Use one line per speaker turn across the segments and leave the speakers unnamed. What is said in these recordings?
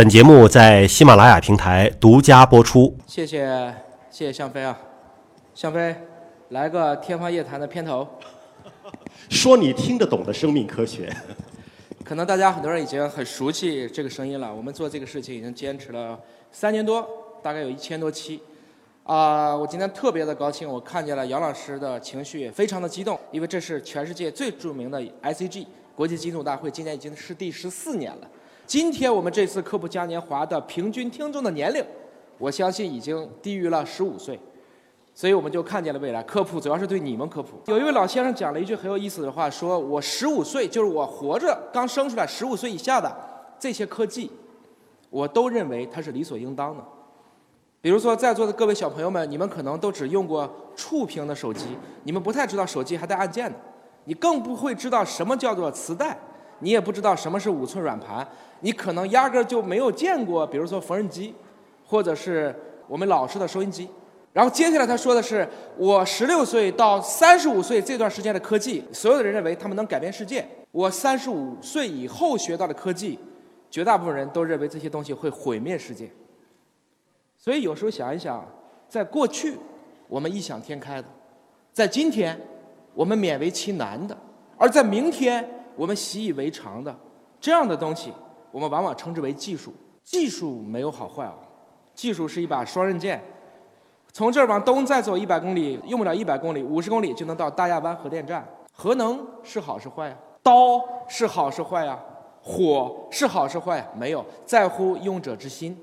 本节目在喜马拉雅平台独家播出。
谢谢谢谢向飞啊，向飞，来个天方夜谭的片头。
说你听得懂的生命科学。
可能大家很多人已经很熟悉这个声音了。我们做这个事情已经坚持了三年多，大概有一千多期。啊，我今天特别的高兴，我看见了杨老师的情绪非常的激动，因为这是全世界最著名的 ICG 国际金属大会，今年已经是第十四年了。今天我们这次科普嘉年华的平均听众的年龄，我相信已经低于了十五岁。所以我们就看见了未来科普，主要是对你们科普。有一位老先生讲了一句很有意思的话，说我十五岁，就是我活着刚生出来十五岁以下的这些科技，我都认为它是理所应当的。比如说在座的各位小朋友们，你们可能都只用过触屏的手机，你们不太知道手机还带按键的，你更不会知道什么叫做磁带，你也不知道什么是五寸软盘，你可能压根儿就没有见过，比如说缝纫机，或者是我们老式的收音机。然后接下来他说的是，我十六岁到三十五岁这段时间的科技，所有的人认为他们能改变世界。我三十五岁以后学到的科技，绝大部分人都认为这些东西会毁灭世界。所以有时候想一想，在过去我们异想天开的，在今天我们勉为其难的，而在明天我们习以为常的这样的东西，我们往往称之为技术。技术没有好坏啊，技术是一把双刃剑。从这儿往东再走一百公里，用不了一百公里，五十公里就能到大亚湾核电站。核能是好是坏呀？刀是好是坏呀？火是好是坏？没有，在乎用者之心。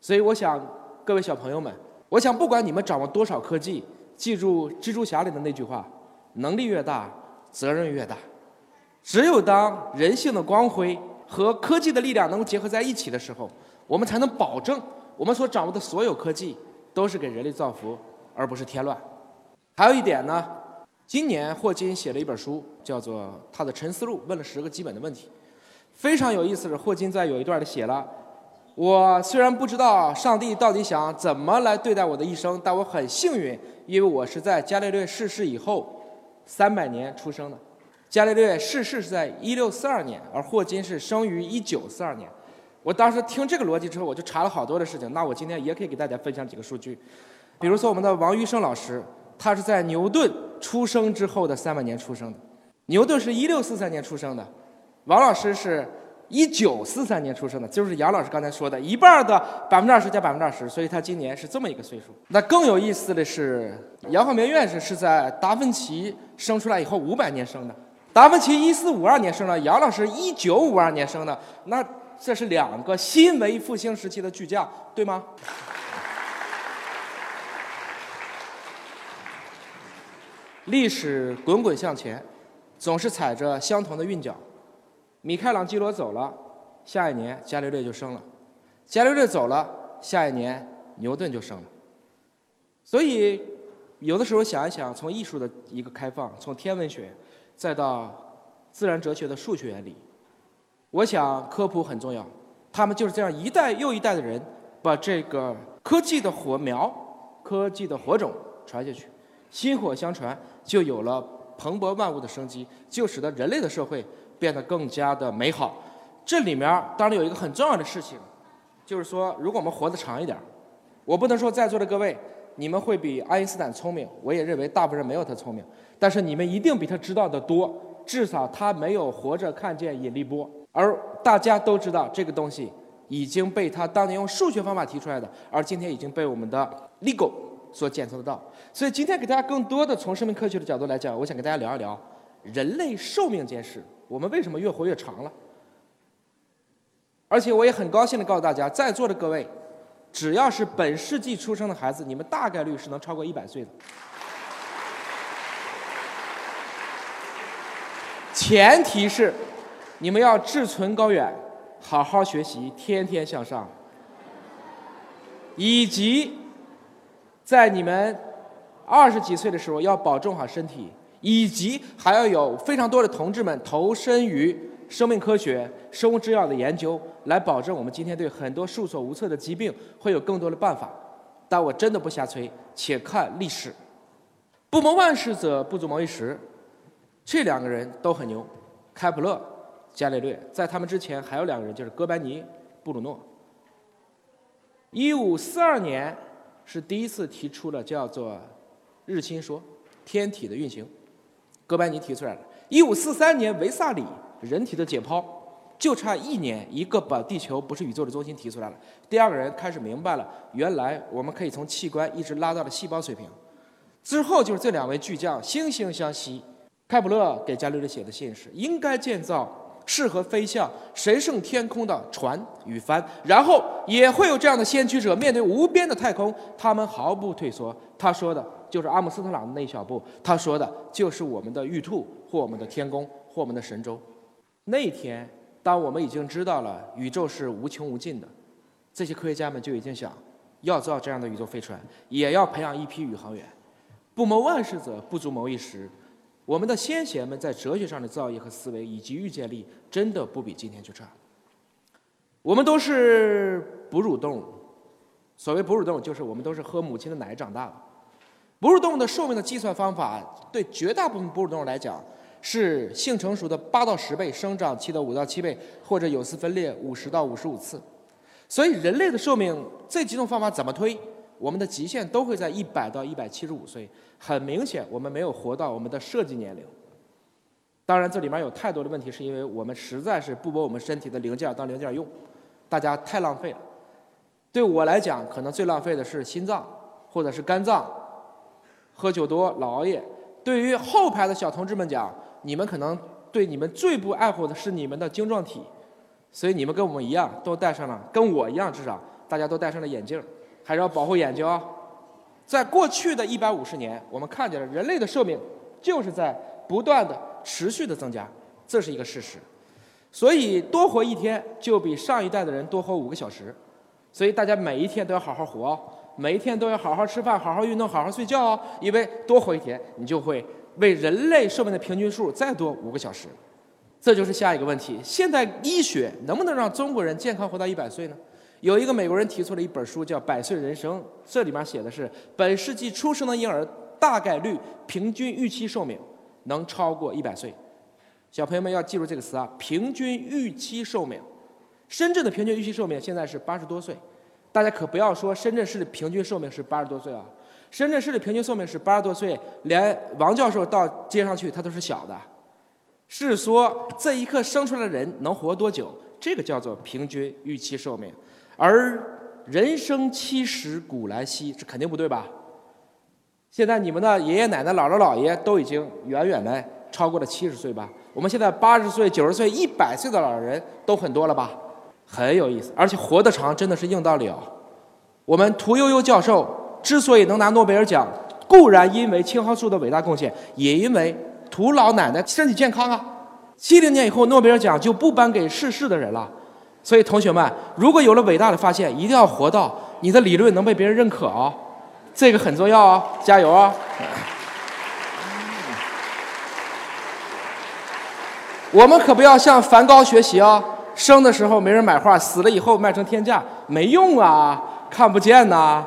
所以我想，各位小朋友们，我想不管你们掌握多少科技，记住蜘蛛侠里的那句话：能力越大，责任越大。只有当人性的光辉和科技的力量能够结合在一起的时候，我们才能保证我们所掌握的所有科技。都是给人类造福，而不是添乱。还有一点呢，今年霍金写了一本书，叫做《他的沉思录》，问了十个基本的问题。非常有意思的是，霍金在有一段里写了：“我虽然不知道上帝到底想怎么来对待我的一生，但我很幸运，因为我是在伽利略逝世以后三百年出生的。伽利略逝世是在一六四二年，而霍金是生于一九四二年。”我当时听这个逻辑之后，我就查了好多的事情。那我今天也可以给大家分享几个数据，比如说我们的王玉生老师，他是在牛顿出生之后的三百年出生的。牛顿是一六四三年出生的，王老师是一九四三年出生的，就是杨老师刚才说的一半的百分之二十加百分之二十，所以他今年是这么一个岁数。那更有意思的是，杨浩明院士是在达芬奇生出来以后五百年生的，达芬奇一四五二年生的，杨老师一九五二年生的，那。这是两个新文艺复兴时期的巨匠，对吗？历史滚滚向前，总是踩着相同的韵脚。米开朗基罗走了，下一年伽利略就生了；伽利略走了，下一年牛顿就生了。所以，有的时候想一想，从艺术的一个开放，从天文学，再到自然哲学的数学原理。我想科普很重要，他们就是这样一代又一代的人，把这个科技的火苗、科技的火种传下去，薪火相传，就有了蓬勃万物的生机，就使得人类的社会变得更加的美好。这里面当然有一个很重要的事情，就是说，如果我们活得长一点，我不能说在座的各位你们会比爱因斯坦聪明，我也认为大部分人没有他聪明，但是你们一定比他知道的多，至少他没有活着看见引力波。而大家都知道，这个东西已经被他当年用数学方法提出来的，而今天已经被我们的 LIGO 所检测得到。所以今天给大家更多的从生命科学的角度来讲，我想跟大家聊一聊人类寿命这件事。我们为什么越活越长了？而且我也很高兴的告诉大家，在座的各位，只要是本世纪出生的孩子，你们大概率是能超过一百岁的。前提是。你们要志存高远，好好学习，天天向上，以及在你们二十几岁的时候要保重好身体，以及还要有非常多的同志们投身于生命科学、生物制药的研究，来保证我们今天对很多束手无策的疾病会有更多的办法。但我真的不瞎吹，且看历史。不谋万事者不足谋一时，这两个人都很牛，开普勒。伽利略在他们之前还有两个人，就是哥白尼、布鲁诺。一五四二年是第一次提出了叫做日心说，天体的运行，哥白尼提出来了。一五四三年维萨里人体的解剖，就差一年，一个把地球不是宇宙的中心提出来了。第二个人开始明白了，原来我们可以从器官一直拉到了细胞水平。之后就是这两位巨匠惺惺相惜。开普勒给伽利略写的信是：应该建造适合飞向神圣天空的船与帆，然后也会有这样的先驱者面对无边的太空，他们毫不退缩。他说的就是阿姆斯特朗的那一小步，他说的就是我们的玉兔或我们的天宫或我们的神舟。那天，当我们已经知道了宇宙是无穷无尽的，这些科学家们就已经想要造这样的宇宙飞船，也要培养一批宇航员。不谋万事者不足谋一时。我们的先贤们在哲学上的造诣和思维以及预见力，真的不比今天就差。我们都是哺乳动物，所谓哺乳动物，就是我们都是喝母亲的奶长大的。哺乳动物的寿命的计算方法，对绝大部分哺乳动物来讲，是性成熟的八到十倍，生长期的五到七倍，或者有丝分裂五十到五十五次。所以人类的寿命，这几种方法怎么推？我们的极限都会在一百到一百七十五岁，很明显我们没有活到我们的设计年龄。当然，这里面有太多的问题，是因为我们实在是不把我们身体的零件当零件用，大家太浪费了。对我来讲，可能最浪费的是心脏或者是肝脏，喝酒多、老熬夜。对于后排的小同志们讲，你们可能对你们最不爱护的是你们的晶状体，所以你们跟我们一样，都戴上了，跟我一样至少，大家都戴上了眼镜。还是要保护眼睛啊！在过去的一百五十年，我们看见了人类的寿命就是在不断的、持续的增加，这是一个事实。所以多活一天就比上一代的人多活五个小时。所以大家每一天都要好好活，每一天都要好好吃饭、好好运动、好好睡觉哦。因为多活一天，你就会为人类寿命的平均数再多五个小时。这就是下一个问题：现代医学能不能让中国人健康活到一百岁呢？有一个美国人提出了一本书，叫《百岁人生》，这里面写的是本世纪出生的婴儿大概率平均预期寿命能超过一百岁。小朋友们要记住这个词啊，平均预期寿命。深圳的平均预期寿命现在是八十多岁，大家可不要说深圳市的平均寿命是八十多岁啊，深圳市的平均寿命是八十多岁，连王教授到街上去他都是小的，是说这一刻生出来的人能活多久，这个叫做平均预期寿命。而人生七十古来稀，这肯定不对吧？现在你们的爷爷奶奶、姥姥姥爷都已经远远的超过了七十岁吧？我们现在八十岁、九十岁、一百岁的老人都很多了吧？很有意思，而且活得长真的是硬道理哦。我们屠呦呦教授之所以能拿诺贝尔奖，固然因为青蒿素的伟大贡献，也因为屠老奶奶身体健康啊。七零年以后，诺贝尔奖就不颁给逝世的人了。所以，同学们，如果有了伟大的发现，一定要活到你的理论能被别人认可哦，这个很重要哦，加油哦！我们可不要向梵高学习哦，生的时候没人买画，死了以后卖成天价，没用啊，看不见呐。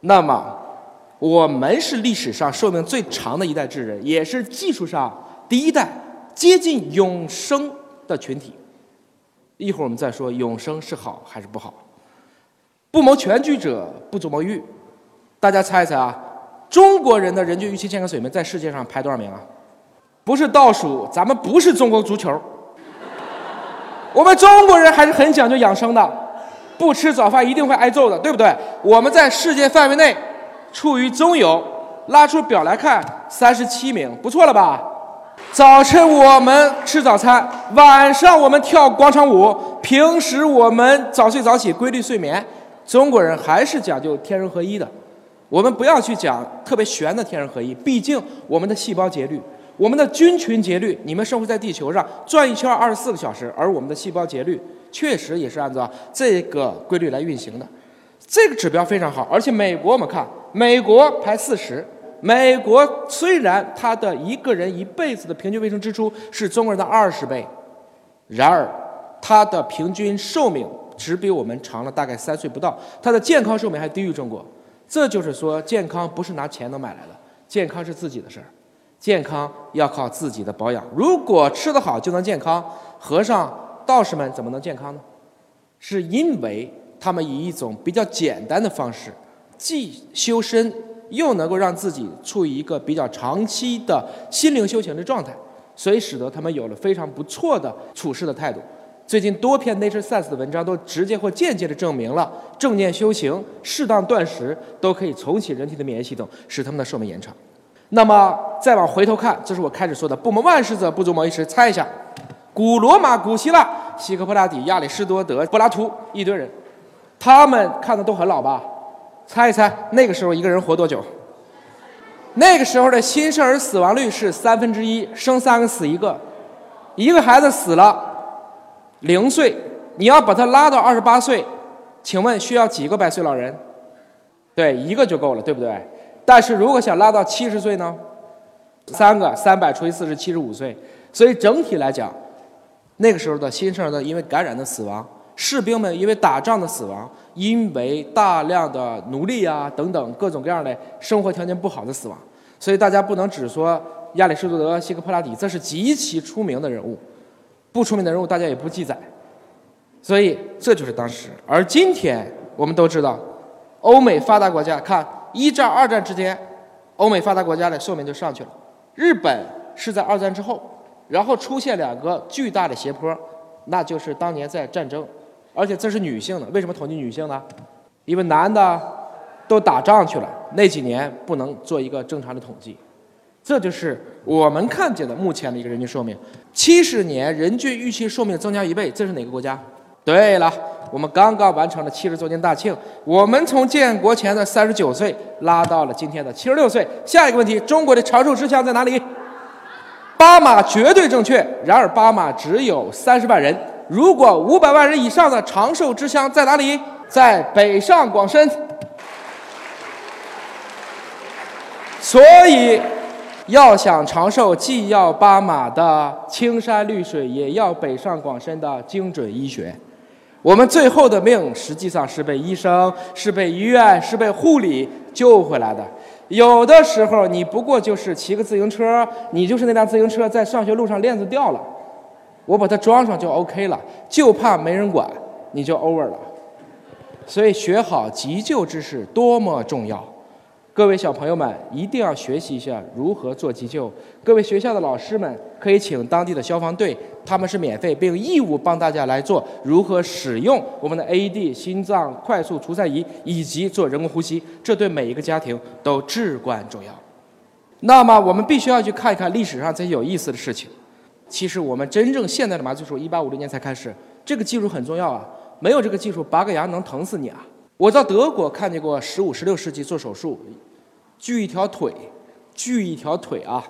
那么，我们是历史上寿命最长的一代智人，也是技术上第一代接近永生的群体。一会儿我们再说永生是好还是不好。不谋全局者不足谋育。大家猜一猜啊，中国人的人均预期健康水平在世界上排多少名啊？不是倒数，咱们不是中国足球。我们中国人还是很讲究养生的，不吃早饭一定会挨揍的，对不对？我们在世界范围内处于中游，拉出表来看，三十七名，不错了吧？早晨我们吃早餐，晚上我们跳广场舞，平时我们早睡早起，规律睡眠。中国人还是讲究天人合一的，我们不要去讲特别玄的天人合一。毕竟我们的细胞节律，我们的菌群节律，你们生活在地球上转一圈二十四个小时，而我们的细胞节律确实也是按照这个规律来运行的。这个指标非常好，而且美国我们看，美国排四十。美国虽然它的一个人一辈子的平均卫生支出是中国人的二十倍，然而它的平均寿命只比我们长了大概三岁不到，它的健康寿命还低于中国。这就是说，健康不是拿钱能买来的，健康是自己的事儿，健康要靠自己的保养。如果吃得好就能健康，和尚道士们怎么能健康呢？是因为。他们以一种比较简单的方式，既修身，又能够让自己处于一个比较长期的心灵修行的状态，所以使得他们有了非常不错的处事的态度。最近多篇 Nature Science 的文章都直接或间接的证明了，正念修行、适当断食都可以重启人体的免疫系统，使他们的寿命延长。那么再往回头看，这是我开始说的“不谋万事者不足谋一时”。猜一下，古罗马、古希腊、希克波拉底、亚里士多德、柏拉图一堆人，他们看的都很老吧？猜一猜，那个时候一个人活多久？那个时候的新生儿死亡率是三分之一，生三个死一个，一个孩子死了。零岁，你要把他拉到二十八岁，请问需要几个百岁老人？对，一个就够了，对不对？但是如果想拉到七十岁呢？三个，三百除以四是七十五岁。所以整体来讲，那个时候的新生儿的因为感染的死亡，士兵们因为打仗的死亡，因为大量的奴隶啊等等各种各样的生活条件不好的死亡。所以大家不能只说亚里士多德、希克波拉底，这是极其出名的人物。不出名的人物，大家也不记载，所以这就是当时。而今天我们都知道，欧美发达国家看一战、二战之间，欧美发达国家的寿命就上去了。日本是在二战之后，然后出现两个巨大的斜坡，那就是当年在战争，而且这是女性的。为什么统计女性呢？因为男的都打仗去了，那几年不能做一个正常的统计。这就是我们看见的目前的一个人均寿命，七十年人均预期寿命增加一倍，这是哪个国家？对了，我们刚刚完成了七十周年大庆，我们从建国前的三十九岁拉到了今天的七十六岁。下一个问题，中国的长寿之乡在哪里？巴马绝对正确，然而巴马只有三十万人，如果五百万人以上的长寿之乡在哪里？在北上广深。所以。要想长寿，既要巴马的青山绿水，也要北上广深的精准医学。我们最后的命，实际上是被医生、是被医院、是被护理救回来的。有的时候，你不过就是骑个自行车，你就是那辆自行车在上学路上链子掉了，我把它装上就 OK 了，就怕没人管，你就 over 了。所以，学好急救知识多么重要。各位小朋友们一定要学习一下如何做急救。各位学校的老师们可以请当地的消防队，他们是免费并义务帮大家来做如何使用我们的 AED 心脏快速除颤仪以及做人工呼吸，这对每一个家庭都至关重要。那么我们必须要去看一看历史上这些有意思的事情。其实我们真正现代的麻醉术，一八五零年才开始，这个技术很重要啊！没有这个技术，拔个牙能疼死你啊！我到德国看见过十五、十六世纪做手术，锯一条腿，锯一条腿啊！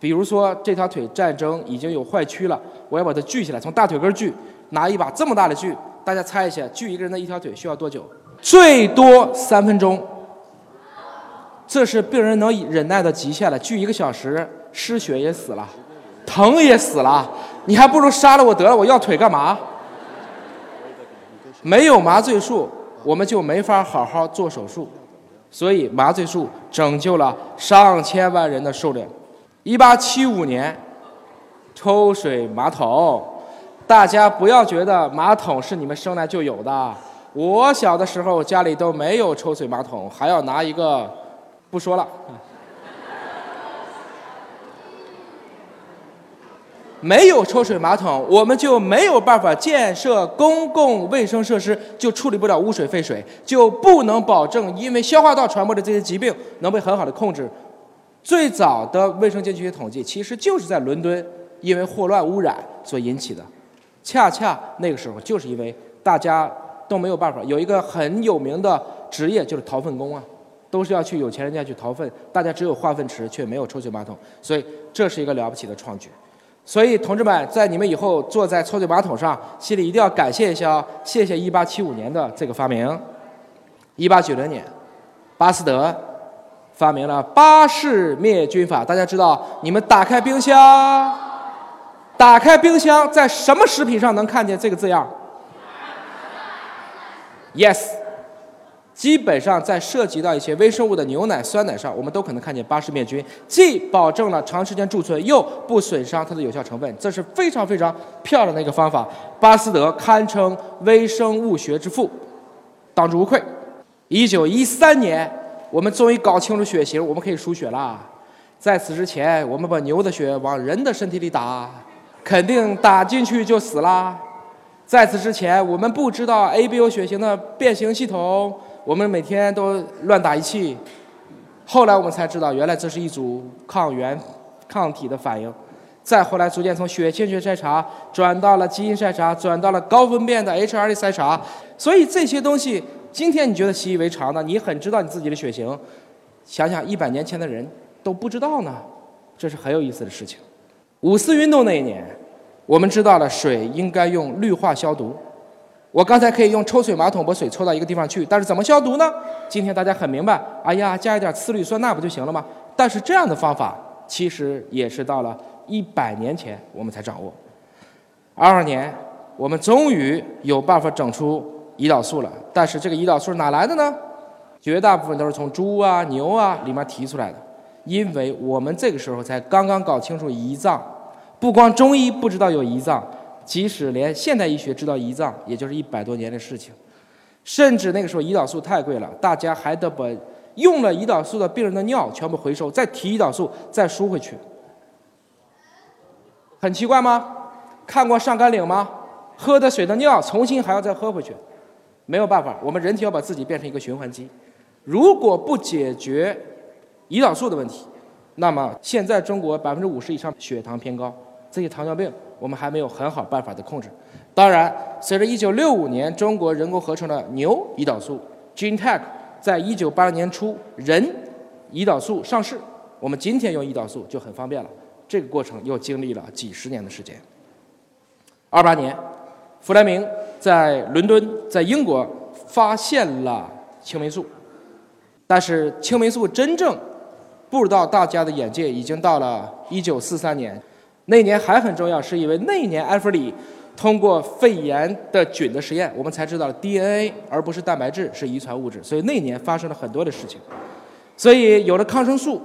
比如说这条腿战争已经有坏区了，我要把它锯起来，从大腿根锯，拿一把这么大的锯，大家猜一下，锯一个人的一条腿需要多久？最多三分钟，这是病人能忍耐的极限了。锯一个小时，失血也死了，疼也死了，你还不如杀了我得了，我要腿干嘛？没有麻醉术。我们就没法好好做手术，所以麻醉术拯救了上千万人的寿命。一八七五年，抽水马桶，大家不要觉得马桶是你们生来就有的。我小的时候家里都没有抽水马桶，还要拿一个，不说了。没有抽水马桶，我们就没有办法建设公共卫生设施，就处理不了污水废水，就不能保证因为消化道传播的这些疾病能被很好的控制。最早的卫生间这些统计，其实就是在伦敦因为霍乱污染所引起的。恰恰那个时候，就是因为大家都没有办法，有一个很有名的职业就是掏粪工啊，都是要去有钱人家去掏粪，大家只有化粪池，却没有抽水马桶，所以这是一个了不起的创举。所以，同志们，在你们以后坐在抽水马桶上，心里一定要感谢一下，谢谢1875年的这个发明。1890年，巴斯德发明了巴氏灭菌法。大家知道，你们打开冰箱，打开冰箱，在什么食品上能看见这个字样？Yes。基本上在涉及到一些微生物的牛奶、酸奶上，我们都可能看见巴氏灭菌，既保证了长时间贮存，又不损伤它的有效成分，这是非常非常漂亮的一个方法。巴斯德堪称微生物学之父。当之无愧。一九一三年，我们终于搞清楚血型，我们可以输血啦。在此之前，我们把牛的血往人的身体里打，肯定打进去就死啦。在此之前，我们不知道 ABO 血型的变形系统，我们每天都乱打一气。后来我们才知道，原来这是一组抗原抗体的反应。再后来，逐渐从血清学筛查转到了基因筛查，转到了高分辨的 HRD 筛查。所以这些东西，今天你觉得习以为常的，你很知道你自己的血型。想想一百年前的人都不知道呢，这是很有意思的事情。五四运动那一年，我们知道了水应该用氯化消毒。我刚才可以用抽水马桶把水抽到一个地方去，但是怎么消毒呢？今天大家很明白，哎呀，加一点次氯酸钠不就行了吗？但是这样的方法其实也是到了一百年前我们才掌握。二二年，我们终于有办法整出胰岛素了，但是这个胰岛素哪来的呢？绝大部分都是从猪啊、牛啊里面提出来的，因为我们这个时候才刚刚搞清楚胰脏，不光中医不知道有胰脏，即使连现代医学知道胰脏，也就是一百多年的事情。甚至那个时候胰岛素太贵了，大家还得把用了胰岛素的病人的尿全部回收，再提胰岛素，再输回去。很奇怪吗？看过上甘岭吗？喝的水的尿重新还要再喝回去，没有办法，我们人体要把自己变成一个循环机。如果不解决胰岛素的问题，那么现在中国百分之五十以上血糖偏高，这些糖尿病我们还没有很好办法的控制。当然，随着1965年中国人工合成的牛胰岛素 GeneTech 在1980年初人胰岛素上市，我们今天用胰岛素就很方便了。这个过程又经历了几十年的时间。28年，弗莱明在伦敦，在英国发现了青霉素。但是青霉素真正步入到大家的眼界，已经到了1943年。那年还很重要，是因为那一年埃弗里通过肺炎的菌的实验，我们才知道了 DNA 而不是蛋白质是遗传物质。所以那年发生了很多的事情。所以有了抗生素，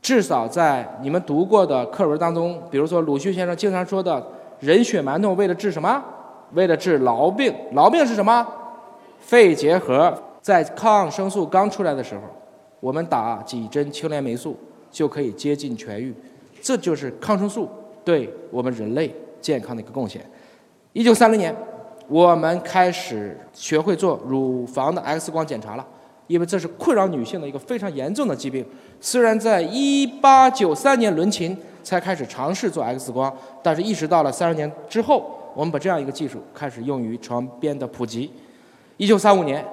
至少在你们读过的课文当中，比如说鲁迅先生经常说的“人血馒头”，为了治什么？为了治痨病。痨病是什么？肺结核。在抗生素刚出来的时候，我们打几针青霉霉素就可以接近痊愈，这就是抗生素对我们人类健康的一个贡献。一九三零年，我们开始学会做乳房的 X 光检查了，因为这是困扰女性的一个非常严重的疾病。虽然在一八九三年伦琴才开始尝试做 X 光，但是一直到了三十年之后，我们把这样一个技术开始用于床边的普及。一九三五年。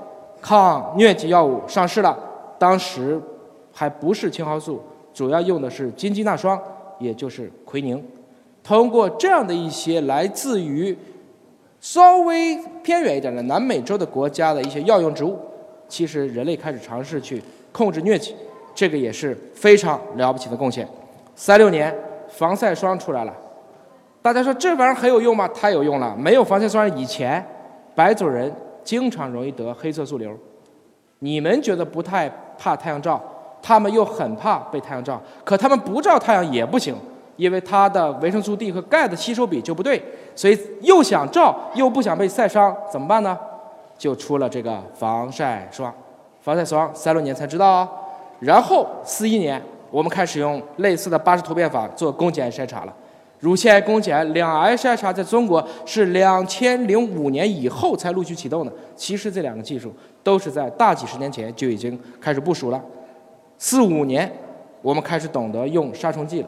抗疟疾药物上市了，当时还不是青蒿素，主要用的是金鸡纳霜，也就是奎宁。通过这样的一些来自于稍微偏远一点的南美洲的国家的一些药用植物，其实人类开始尝试去控制疟疾，这个也是非常了不起的贡献。三六年防晒霜出来了，大家说这玩意儿很有用吗？太有用了！没有防晒霜以前，白种人。经常容易得黑色素瘤，你们觉得不太怕太阳照，他们又很怕被太阳照，可他们不照太阳也不行，因为它的维生素 D 和钙的吸收比就不对，所以又想照又不想被晒伤，怎么办呢？就出了这个防晒霜，防晒霜三六年才知道啊，然后四一年我们开始用类似的巴氏突变法做宫颈癌筛查了。乳腺癌、宫颈癌两癌筛查在中国是两千零五年以后才陆续启动的。其实这两个技术都是在大几十年前就已经开始部署了。四五年，我们开始懂得用杀虫剂了。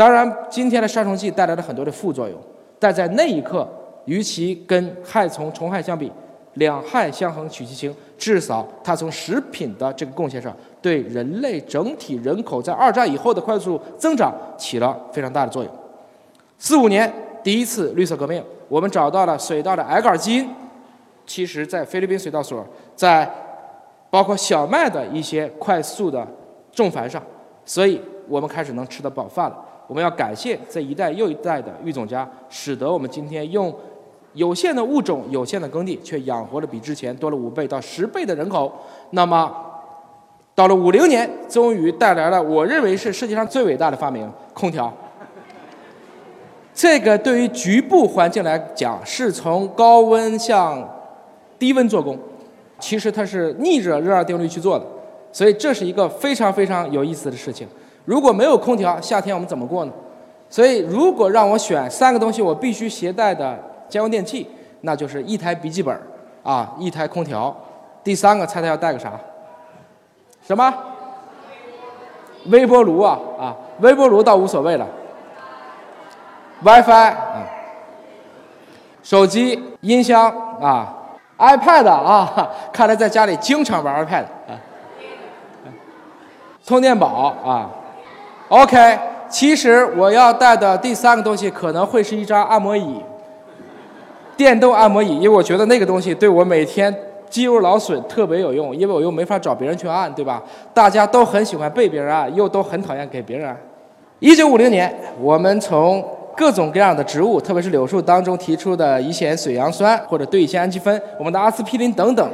当然，今天的杀虫剂带来了很多的副作用，但在那一刻，与其跟害虫虫害相比，两害相衡取其轻，至少它从食品的这个贡献上，对人类整体人口在二战以后的快速增长起了非常大的作用。四五年，第一次绿色革命，我们找到了水稻的矮杆基因。其实，在菲律宾水稻所，在包括小麦的一些快速的种繁上，所以我们开始能吃得饱饭了。我们要感谢这一代又一代的育种家，使得我们今天用有限的物种、有限的耕地，却养活了比之前多了五倍到十倍的人口。那么，到了五零年，终于带来了我认为是世界上最伟大的发明——空调。这个对于局部环境来讲，是从高温向低温做工。其实它是逆着热二定律去做的，所以这是一个非常非常有意思的事情。如果没有空调，夏天我们怎么过呢？所以如果让我选三个东西，我必须携带的家用电器，那就是一台笔记本，啊，一台空调，第三个猜猜要带个啥？什么？微波炉啊啊，微波炉倒无所谓了。WiFi，嗯，手机、音箱啊，iPad 啊，看来在家里经常玩 iPad 啊。充电宝啊，OK。其实我要带的第三个东西可能会是一张按摩椅，电动按摩椅，因为我觉得那个东西对我每天肌肉劳损特别有用，因为我又没法找别人去按，对吧？大家都很喜欢被别人按，又都很讨厌给别人按。一九五零年，我们从各种各样的植物，特别是柳树当中提出的乙酰水杨酸或者对乙酰氨基酚，我们的阿司匹林等等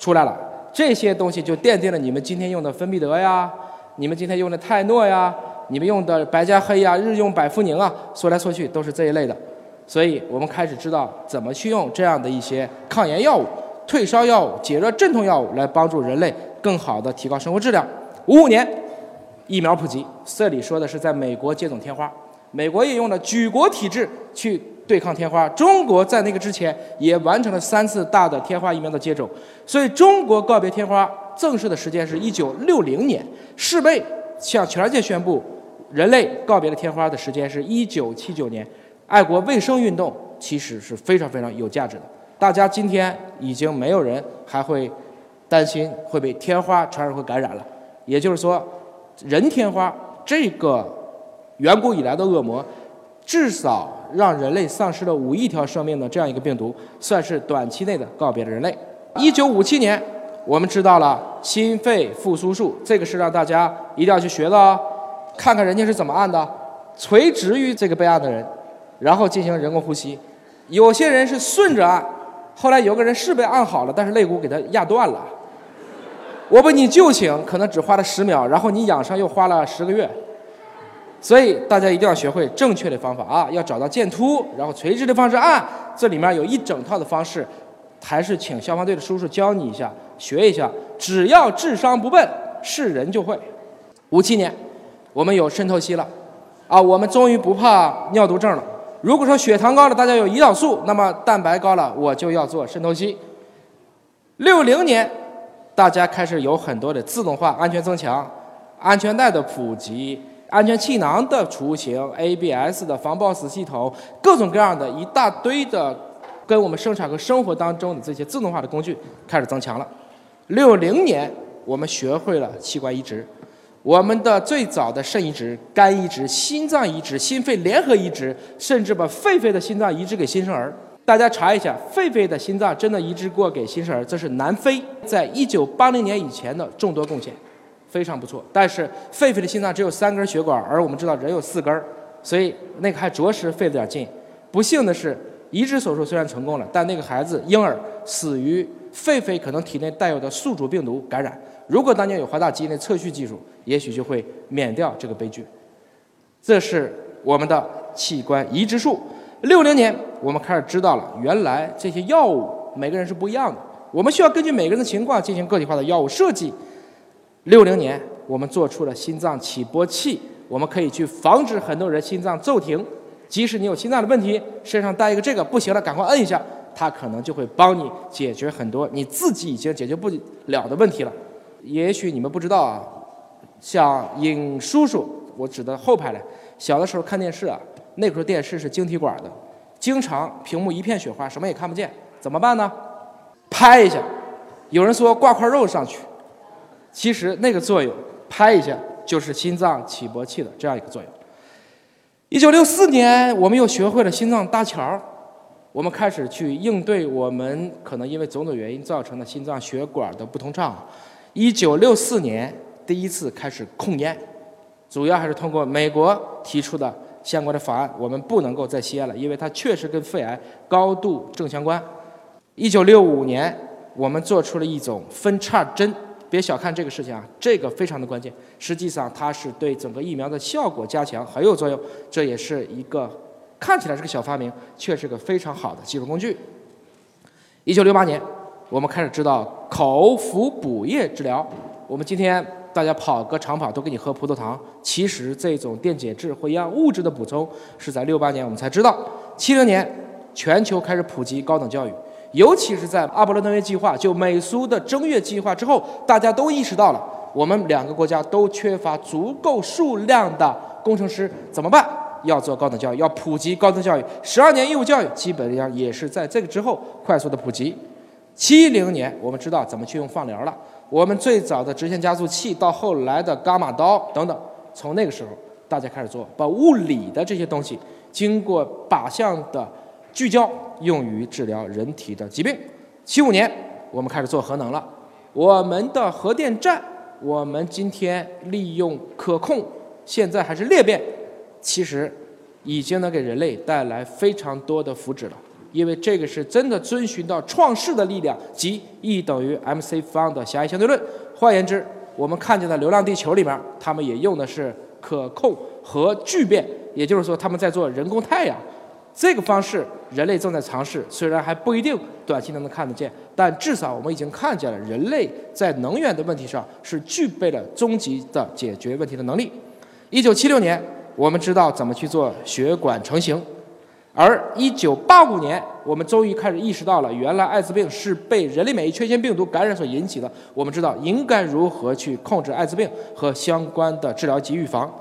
出来了，这些东西就奠定了你们今天用的芬必得呀，你们今天用的泰诺呀。你们用的白加黑呀、日用百服宁啊，说来说去都是这一类的，所以我们开始知道怎么去用这样的一些抗炎药物、退烧药物、解热镇痛药物来帮助人类更好的提高生活质量。五五年，疫苗普及，这里说的是在美国接种天花，美国也用了举国体制去对抗天花，中国在那个之前也完成了三次大的天花疫苗的接种，所以中国告别天花正式的时间是一九六零年，世卫向全世界宣布。人类告别了天花的时间是一九七九年，爱国卫生运动其实是非常非常有价值的。大家今天已经没有人还会担心会被天花传染和感染了。也就是说，人天花这个远古以来的恶魔，至少让人类丧失了五亿条生命的这样一个病毒，算是短期内的告别了人类。一九五七年，我们知道了心肺复苏术，这个是让大家一定要去学的哦。看看人家是怎么按的，垂直于这个被按的人，然后进行人工呼吸。有些人是顺着按，后来有个人是被按好了，但是肋骨给他压断了。我把你救醒，可能只花了十秒，然后你养伤又花了十个月。所以大家一定要学会正确的方法啊，要找到剑突，然后垂直的方式按。这里面有一整套的方式，还是请消防队的叔叔教你一下，学一下。只要智商不笨，是人就会。五七年。我们有渗透期了，啊，我们终于不怕尿毒症了。如果说血糖高了，大家有胰岛素，那么蛋白高了，我就要做渗透期。六零年，大家开始有很多的自动化安全增强，安全带的普及，安全气囊的雏形，ABS 的防抱死系统，各种各样的一大堆的，跟我们生产和生活当中的这些自动化的工具开始增强了。六零年，我们学会了器官移植。我们的最早的肾移植、肝移植、心脏移植、心肺联合移植，甚至把狒狒的心脏移植给新生儿。大家查一下，狒狒的心脏真的移植过给新生儿，这是南非在一九八零年以前的众多贡献，非常不错。但是狒狒的心脏只有三根血管，而我们知道人有四根，所以那个还着实费了点劲。不幸的是，移植手术虽然成功了，但那个孩子婴儿死于狒狒可能体内带有的宿主病毒感染。如果当年有华大基因的测序技术，也许就会免掉这个悲剧。这是我们的器官移植术。六零年，我们开始知道了，原来这些药物每个人是不一样的，我们需要根据每个人的情况进行个体化的药物设计。六零年，我们做出了心脏起搏器，我们可以去防止很多人心脏骤停。即使你有心脏的问题，身上带一个这个不行了，赶快摁一下，它可能就会帮你解决很多你自己已经解决不了的问题了。也许你们不知道啊，像尹叔叔，我指的后排的，小的时候看电视啊，那时候电视是晶体管的，经常屏幕一片雪花，什么也看不见，怎么办呢？拍一下，有人说挂块肉上去，其实那个作用，拍一下就是心脏起搏器的这样一个作用。一九六四年，我们又学会了心脏搭桥，我们开始去应对我们可能因为种种原因造成的心脏血管的不通畅。一九六四年第一次开始控烟，主要还是通过美国提出的相关的法案，我们不能够再吸烟了，因为它确实跟肺癌高度正相关。一九六五年，我们做出了一种分叉针，别小看这个事情啊，这个非常的关键。实际上，它是对整个疫苗的效果加强很有作用，这也是一个看起来是个小发明，却是个非常好的技术工具。一九六八年。我们开始知道口服补液治疗。我们今天大家跑个长跑都给你喝葡萄糖，其实这种电解质或营养物质的补充是在六八年我们才知道。七零年全球开始普及高等教育，尤其是在阿波罗登月计划就美苏的正月计划之后，大家都意识到了我们两个国家都缺乏足够数量的工程师，怎么办？要做高等教育，要普及高等教育。十二年义务教育基本上也是在这个之后快速的普及。七零年我们知道怎么去用放疗了。我们最早的直线加速器到后来的伽马刀等等，从那个时候大家开始做，把物理的这些东西经过靶向的聚焦，用于治疗人体的疾病。七五年我们开始做核能了，我们的核电站，我们今天利用可控，现在还是裂变。其实，已经能给人类带来非常多的福祉了，因为这个是真的遵循到创世的力量，即 E 等于 mc 方的狭义相对论。换言之，我们看见的《流浪地球》里面，他们也用的是可控和聚变，也就是说，他们在做人工太阳。这个方式，人类正在尝试，虽然还不一定短期能能看得见，但至少我们已经看见了人类在能源的问题上是具备了终极的解决问题的能力。一九七六年。我们知道怎么去做血管成型，而一九八五年，我们终于开始意识到了，原来艾滋病是被人类免疫缺陷病毒感染所引起的。我们知道应该如何去控制艾滋病和相关的治疗及预防。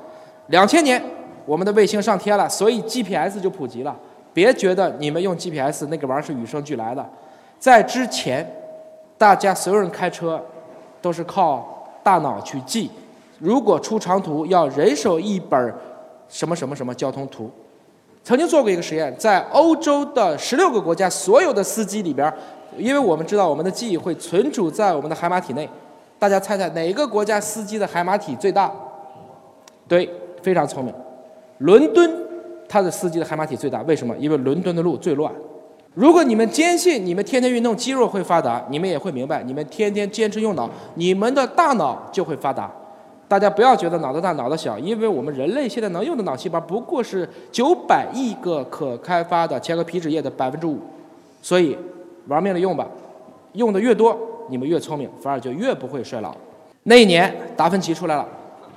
两千年，我们的卫星上天了，所以 GPS 就普及了。别觉得你们用 GPS 那个玩意儿是与生俱来的，在之前，大家所有人开车都是靠大脑去记，如果出长途要人手一本。什么什么什么交通图，曾经做过一个实验，在欧洲的十六个国家所有的司机里边，因为我们知道我们的记忆会存储在我们的海马体内，大家猜猜哪个国家司机的海马体最大？对，非常聪明，伦敦，它的司机的海马体最大，为什么？因为伦敦的路最乱。如果你们坚信你们天天运动肌肉会发达，你们也会明白，你们天天坚持用脑，你们的大脑就会发达。大家不要觉得脑子大脑子小，因为我们人类现在能用的脑细胞不过是九百亿个可开发的前额皮质液的百分之五，所以玩命的用吧，用的越多，你们越聪明，反而就越不会衰老。那一年达芬奇出来了，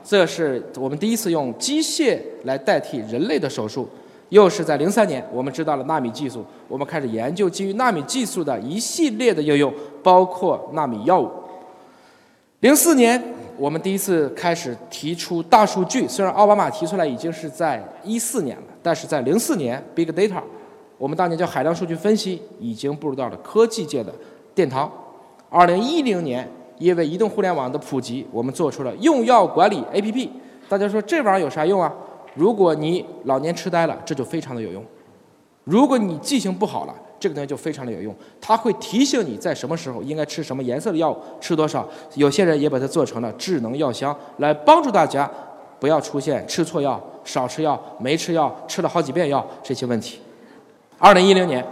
这是我们第一次用机械来代替人类的手术，又是在零三年，我们知道了纳米技术，我们开始研究基于纳米技术的一系列的应用，包括纳米药物。零四年。我们第一次开始提出大数据，虽然奥巴马提出来已经是在一四年了，但是在零四年，Big Data，我们当年叫海量数据分析，已经步入到了科技界的殿堂。二零一零年，因为移动互联网的普及，我们做出了用药管理 APP。大家说这玩意儿有啥用啊？如果你老年痴呆了，这就非常的有用；如果你记性不好了，这个东西就非常的有用，它会提醒你在什么时候应该吃什么颜色的药，吃多少。有些人也把它做成了智能药箱，来帮助大家不要出现吃错药、少吃药、没吃药、吃了好几遍药这些问题。二零一零年。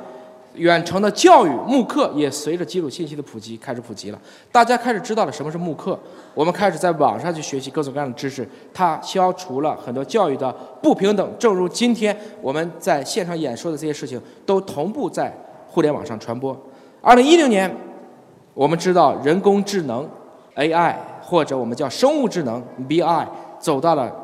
远程的教育慕课也随着基础信息的普及开始普及了，大家开始知道了什么是慕课，我们开始在网上去学习各种各样的知识，它消除了很多教育的不平等。正如今天我们在线上演说的这些事情，都同步在互联网上传播。二零一零年，我们知道人工智能 AI 或者我们叫生物智能 BI 走到了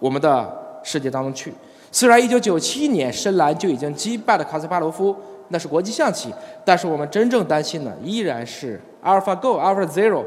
我们的世界当中去。虽然一九九七年深蓝就已经击败了卡斯帕罗夫。那是国际象棋，但是我们真正担心的依然是 AlphaGo、AlphaZero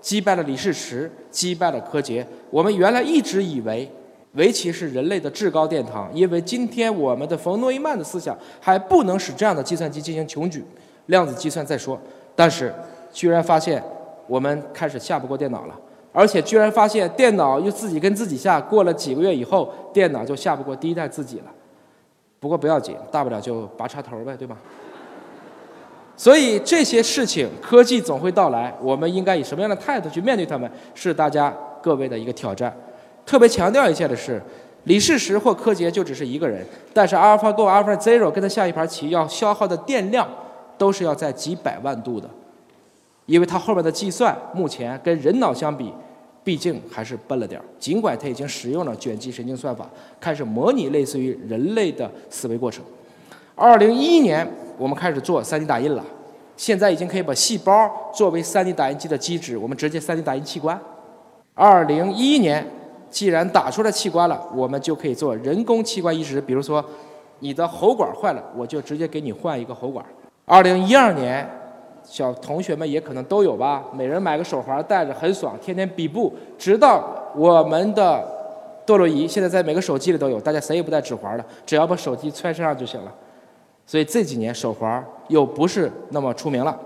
击败了李世石，击败了柯洁。我们原来一直以为围棋是人类的至高殿堂，因为今天我们的冯诺依曼的思想还不能使这样的计算机进行穷举，量子计算再说。但是居然发现我们开始下不过电脑了，而且居然发现电脑又自己跟自己下，过了几个月以后，电脑就下不过第一代自己了。不过不要紧，大不了就拔插头呗，对吧？所以这些事情，科技总会到来，我们应该以什么样的态度去面对他们，是大家各位的一个挑战。特别强调一下的是，李世石或柯洁就只是一个人，但是 AlphaGo、AlphaZero 跟他下一盘棋要消耗的电量都是要在几百万度的，因为它后面的计算目前跟人脑相比。毕竟还是笨了点儿，尽管他已经使用了卷积神经算法，开始模拟类似于人类的思维过程。二零一一年，我们开始做 3D 打印了。现在已经可以把细胞作为 3D 打印机的基质，我们直接 3D 打印器官。二零一一年，既然打出来器官了，我们就可以做人工器官移植，比如说你的喉管坏了，我就直接给你换一个喉管。二零一二年，小同学们也可能都有吧，每人买个手环戴着很爽，天天比步，直到我们的堕落仪现在在每个手机里都有，大家谁也不带指环了，只要把手机揣身上就行了。所以这几年手环又不是那么出名了。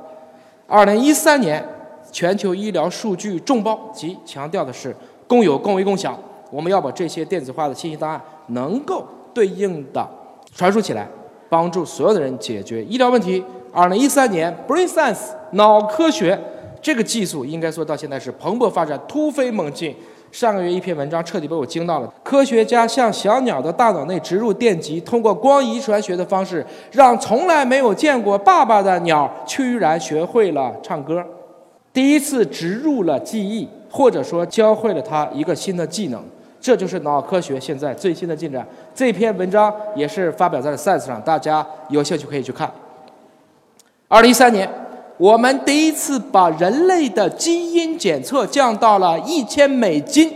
二零一三年，全球医疗数据众包即强调的是共有、共为、共享。我们要把这些电子化的信息档案能够对应的传输起来，帮助所有的人解决医疗问题。二零一三年，Brain Science 脑科学这个技术应该说到现在是蓬勃发展、突飞猛进。上个月一篇文章彻底被我惊到了。科学家向小鸟的大脑内植入电极，通过光遗传学的方式，让从来没有见过爸爸的鸟居然学会了唱歌，第一次植入了记忆，或者说教会了它一个新的技能。这就是脑科学现在最新的进展。这篇文章也是发表在了 Science 上，大家有兴趣可以去看。二零一三年。我们第一次把人类的基因检测降到了一千美金。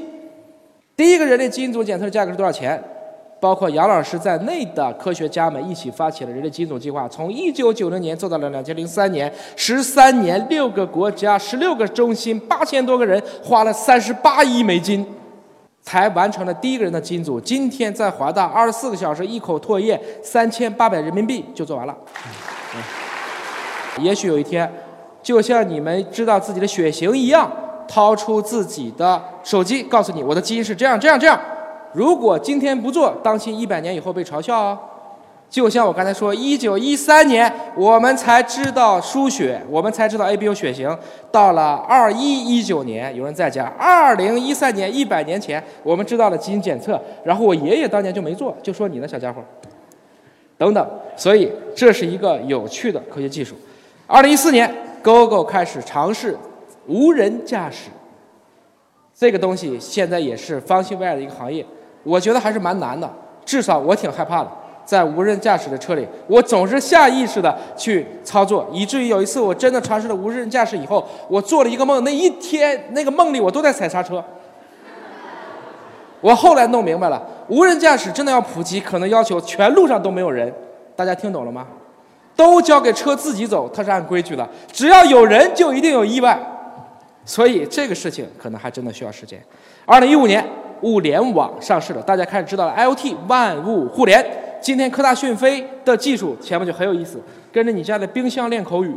第一个人类基因组检测的价格是多少钱？包括杨老师在内的科学家们一起发起了人类基因组计划，从一九九零年做到了两千零三年，十三年，六个国家，十六个中心，八千多个人，花了三十八亿美金，才完成了第一个人的基因组。今天在华大，二十四个小时一口唾液，三千八百人民币就做完了。也许有一天，就像你们知道自己的血型一样，掏出自己的手机，告诉你我的基因是这样这样这样。如果今天不做，当心一百年以后被嘲笑哦。就像我刚才说，一九一三年我们才知道输血，我们才知道 ABO 血型。到了二一一九年，有人在讲，二零一三年一百年前我们知道了基因检测，然后我爷爷当年就没做，就说你呢，小家伙。等等，所以这是一个有趣的科学技术。二零一四年，GoGo 开始尝试无人驾驶。这个东西现在也是方兴未艾的一个行业，我觉得还是蛮难的，至少我挺害怕的。在无人驾驶的车里，我总是下意识的去操作，以至于有一次我真的尝试了无人驾驶以后，我做了一个梦，那一天那个梦里我都在踩刹车。我后来弄明白了，无人驾驶真的要普及，可能要求全路上都没有人。大家听懂了吗？都交给车自己走，它是按规矩的。只要有人，就一定有意外，所以这个事情可能还真的需要时间。二零一五年，物联网上市了，大家开始知道了 IOT 万物互联。今天科大讯飞的技术前面就很有意思，跟着你家的冰箱练口语，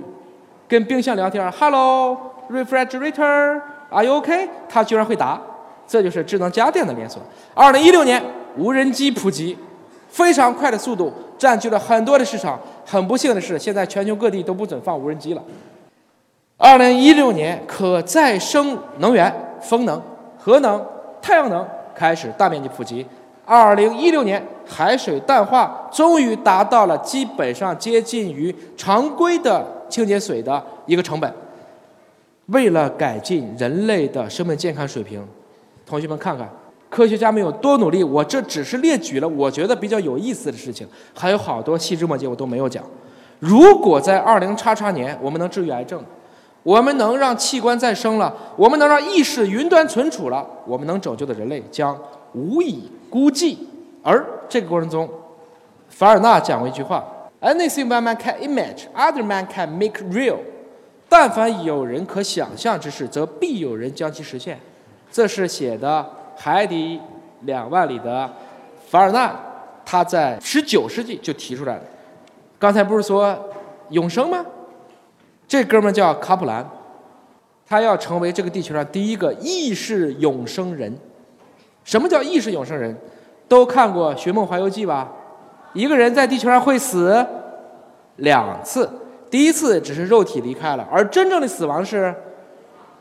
跟冰箱聊天，Hello refrigerator，Are you OK？它居然会答，这就是智能家电的连锁。二零一六年，无人机普及。非常快的速度占据了很多的市场。很不幸的是，现在全球各地都不准放无人机了。二零一六年，可再生能源、风能、核能、太阳能开始大面积普及。二零一六年，海水淡化终于达到了基本上接近于常规的清洁水的一个成本。为了改进人类的生命健康水平，同学们看看。科学家们有多努力？我这只是列举了我觉得比较有意思的事情，还有好多细枝末节我都没有讲。如果在二零叉叉年我们能治愈癌症，我们能让器官再生了，我们能让意识云端存储了，我们能拯救的人类将无以估计。而这个过程中，凡尔纳讲过一句话：“Anything one man can imagine, other man can make real。”但凡有人可想象之事，则必有人将其实现。这是写的。海底两万里的凡尔纳，他在十九世纪就提出来了。刚才不是说永生吗？这哥们叫卡普兰，他要成为这个地球上第一个意识永生人。什么叫意识永生人？都看过《寻梦环游记》吧？一个人在地球上会死两次，第一次只是肉体离开了，而真正的死亡是。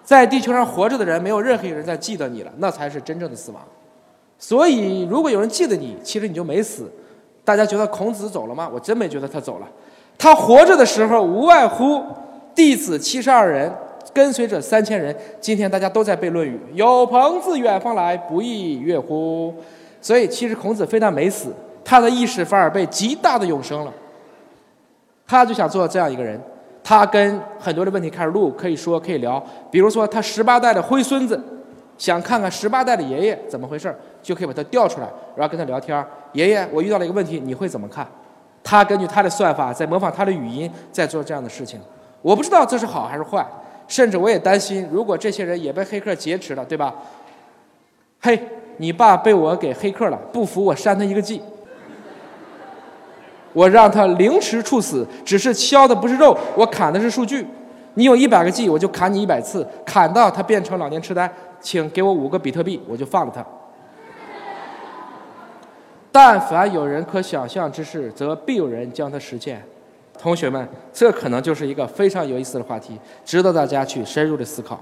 在地球上活着的人，没有任何一个人在记得你了，那才是真正的死亡。所以，如果有人记得你，其实你就没死。大家觉得孔子走了吗？我真没觉得他走了。他活着的时候，无外乎弟子七十二人，跟随者三千人。今天大家都在背《论语》，有朋自远方来，不亦乐乎？所以，其实孔子非但没死，他的意识反而被极大的永生了。他就想做这样一个人。他跟很多的问题开始录，可以说可以聊。比如说他十八代的灰孙子，想看看十八代的爷爷怎么回事儿，就可以把他调出来，然后跟他聊天。爷爷，我遇到了一个问题，你会怎么看？他根据他的算法，在模仿他的语音，在做这样的事情。我不知道这是好还是坏，甚至我也担心，如果这些人也被黑客劫持了，对吧？嘿，你爸被我给黑客了，不服我扇他一个 G，我让他凌迟处死，只是削的不是肉，我砍的是数据。你有一百个 G，我就砍你一百次，砍到他变成老年痴呆，请给我五个比特币，我就放了他。但凡有人可想象之事，则必有人将它实现。同学们，这可能就是一个非常有意思的话题，值得大家去深入的思考。